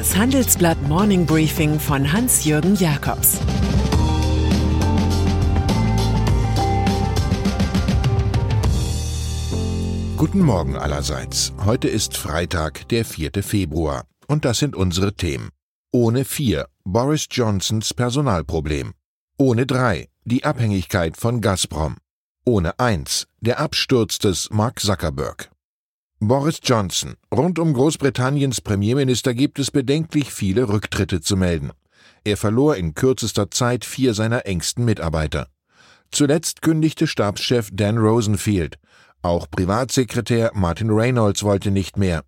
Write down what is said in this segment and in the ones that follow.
Das Handelsblatt Morning Briefing von Hans-Jürgen Jakobs Guten Morgen allerseits. Heute ist Freitag, der 4. Februar. Und das sind unsere Themen. Ohne 4. Boris Johnsons Personalproblem. Ohne 3. Die Abhängigkeit von Gazprom. Ohne 1. Der Absturz des Mark Zuckerberg. Boris Johnson. Rund um Großbritanniens Premierminister gibt es bedenklich viele Rücktritte zu melden. Er verlor in kürzester Zeit vier seiner engsten Mitarbeiter. Zuletzt kündigte Stabschef Dan Rosenfield. Auch Privatsekretär Martin Reynolds wollte nicht mehr.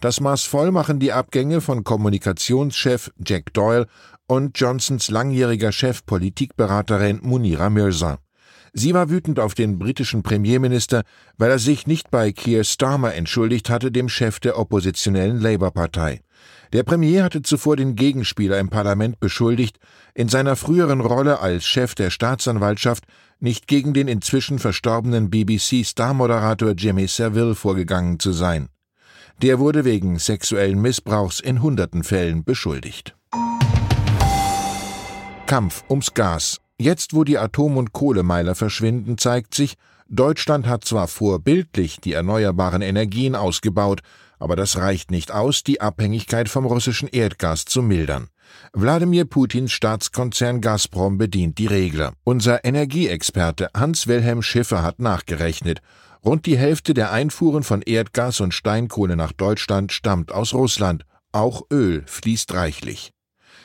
Das Maß voll machen die Abgänge von Kommunikationschef Jack Doyle und Johnsons langjähriger Chef Politikberaterin Munira Mirza. Sie war wütend auf den britischen Premierminister, weil er sich nicht bei Keir Starmer entschuldigt hatte, dem Chef der oppositionellen Labour-Partei. Der Premier hatte zuvor den Gegenspieler im Parlament beschuldigt, in seiner früheren Rolle als Chef der Staatsanwaltschaft nicht gegen den inzwischen verstorbenen BBC-Star-Moderator Jimmy Savile vorgegangen zu sein. Der wurde wegen sexuellen Missbrauchs in hunderten Fällen beschuldigt. Kampf ums Gas. Jetzt, wo die Atom- und Kohlemeiler verschwinden, zeigt sich, Deutschland hat zwar vorbildlich die erneuerbaren Energien ausgebaut, aber das reicht nicht aus, die Abhängigkeit vom russischen Erdgas zu mildern. Wladimir Putins Staatskonzern Gazprom bedient die Regler. Unser Energieexperte Hans-Wilhelm Schiffer hat nachgerechnet. Rund die Hälfte der Einfuhren von Erdgas und Steinkohle nach Deutschland stammt aus Russland. Auch Öl fließt reichlich.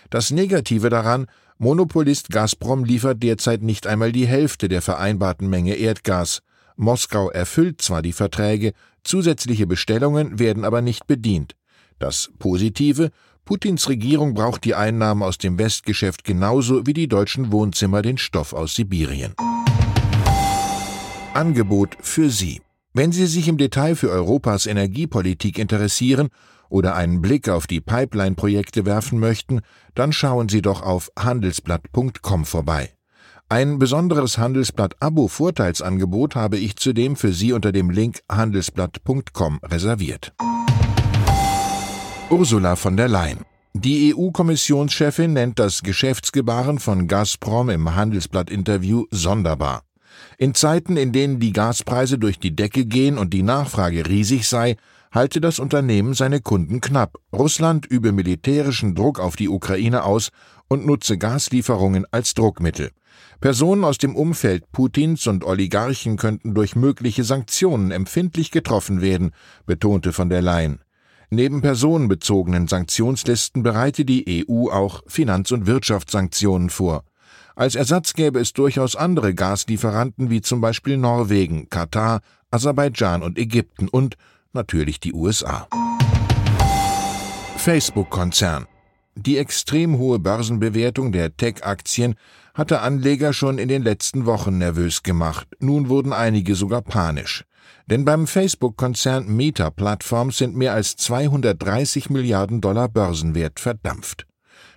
Das Negative daran, Monopolist Gazprom liefert derzeit nicht einmal die Hälfte der vereinbarten Menge Erdgas. Moskau erfüllt zwar die Verträge, zusätzliche Bestellungen werden aber nicht bedient. Das Positive, Putins Regierung braucht die Einnahmen aus dem Westgeschäft genauso wie die deutschen Wohnzimmer den Stoff aus Sibirien. Angebot für Sie. Wenn Sie sich im Detail für Europas Energiepolitik interessieren oder einen Blick auf die Pipeline-Projekte werfen möchten, dann schauen Sie doch auf handelsblatt.com vorbei. Ein besonderes Handelsblatt-Abo-Vorteilsangebot habe ich zudem für Sie unter dem Link handelsblatt.com reserviert. Ursula von der Leyen. Die EU-Kommissionschefin nennt das Geschäftsgebaren von Gazprom im Handelsblatt-Interview sonderbar. In Zeiten, in denen die Gaspreise durch die Decke gehen und die Nachfrage riesig sei, halte das Unternehmen seine Kunden knapp. Russland übe militärischen Druck auf die Ukraine aus und nutze Gaslieferungen als Druckmittel. Personen aus dem Umfeld Putins und Oligarchen könnten durch mögliche Sanktionen empfindlich getroffen werden, betonte von der Leyen. Neben personenbezogenen Sanktionslisten bereite die EU auch Finanz- und Wirtschaftssanktionen vor. Als Ersatz gäbe es durchaus andere Gaslieferanten wie zum Beispiel Norwegen, Katar, Aserbaidschan und Ägypten und natürlich die USA. Facebook-Konzern. Die extrem hohe Börsenbewertung der Tech-Aktien hatte Anleger schon in den letzten Wochen nervös gemacht. Nun wurden einige sogar panisch. Denn beim Facebook-Konzern Meta Platforms sind mehr als 230 Milliarden Dollar Börsenwert verdampft.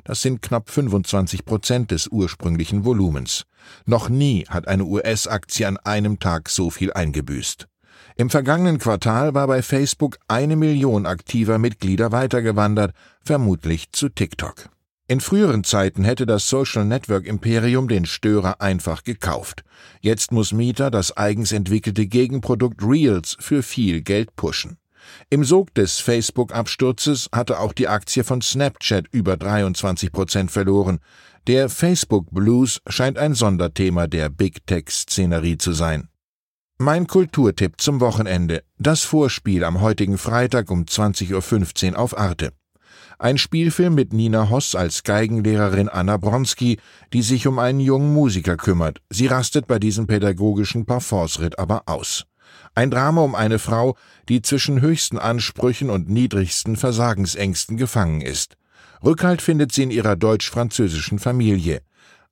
Das sind knapp 25 Prozent des ursprünglichen Volumens. Noch nie hat eine US-Aktie an einem Tag so viel eingebüßt. Im vergangenen Quartal war bei Facebook eine Million aktiver Mitglieder weitergewandert, vermutlich zu TikTok. In früheren Zeiten hätte das Social Network Imperium den Störer einfach gekauft. Jetzt muss Mieter das eigens entwickelte Gegenprodukt Reels für viel Geld pushen. Im Sog des Facebook-Absturzes hatte auch die Aktie von Snapchat über 23 Prozent verloren. Der Facebook Blues scheint ein Sonderthema der Big Tech-Szenerie zu sein. Mein Kulturtipp zum Wochenende. Das Vorspiel am heutigen Freitag um 20.15 Uhr auf Arte. Ein Spielfilm mit Nina Hoss als Geigenlehrerin Anna Bronski, die sich um einen jungen Musiker kümmert. Sie rastet bei diesem pädagogischen Parforceritt aber aus. Ein Drama um eine Frau, die zwischen höchsten Ansprüchen und niedrigsten Versagensängsten gefangen ist. Rückhalt findet sie in ihrer deutsch-französischen Familie.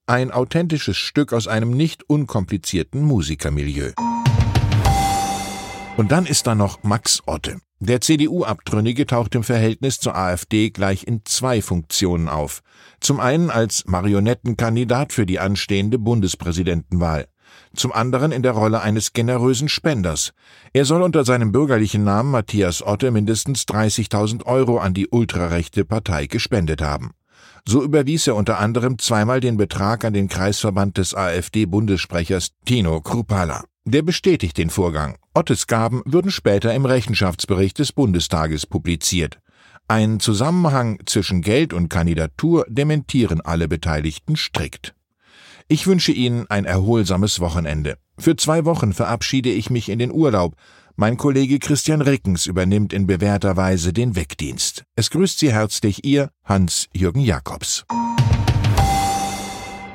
Ein authentisches Stück aus einem nicht unkomplizierten Musikermilieu. Und dann ist da noch Max Otte. Der CDU-Abtrünnige taucht im Verhältnis zur AfD gleich in zwei Funktionen auf. Zum einen als Marionettenkandidat für die anstehende Bundespräsidentenwahl. zum anderen in der Rolle eines generösen Spenders. Er soll unter seinem bürgerlichen Namen Matthias Otte mindestens 30.000 Euro an die ultrarechte Partei gespendet haben. So überwies er unter anderem zweimal den Betrag an den Kreisverband des AfD-Bundessprechers Tino Krupala. Der bestätigt den Vorgang. Ottes Gaben würden später im Rechenschaftsbericht des Bundestages publiziert. Ein Zusammenhang zwischen Geld und Kandidatur dementieren alle Beteiligten strikt. Ich wünsche Ihnen ein erholsames Wochenende. Für zwei Wochen verabschiede ich mich in den Urlaub. Mein Kollege Christian Rickens übernimmt in bewährter Weise den Wegdienst. Es grüßt Sie herzlich Ihr Hans-Jürgen Jakobs.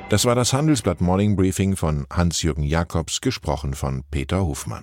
Das war das Handelsblatt Morning Briefing von Hans-Jürgen Jakobs, gesprochen von Peter Hofmann.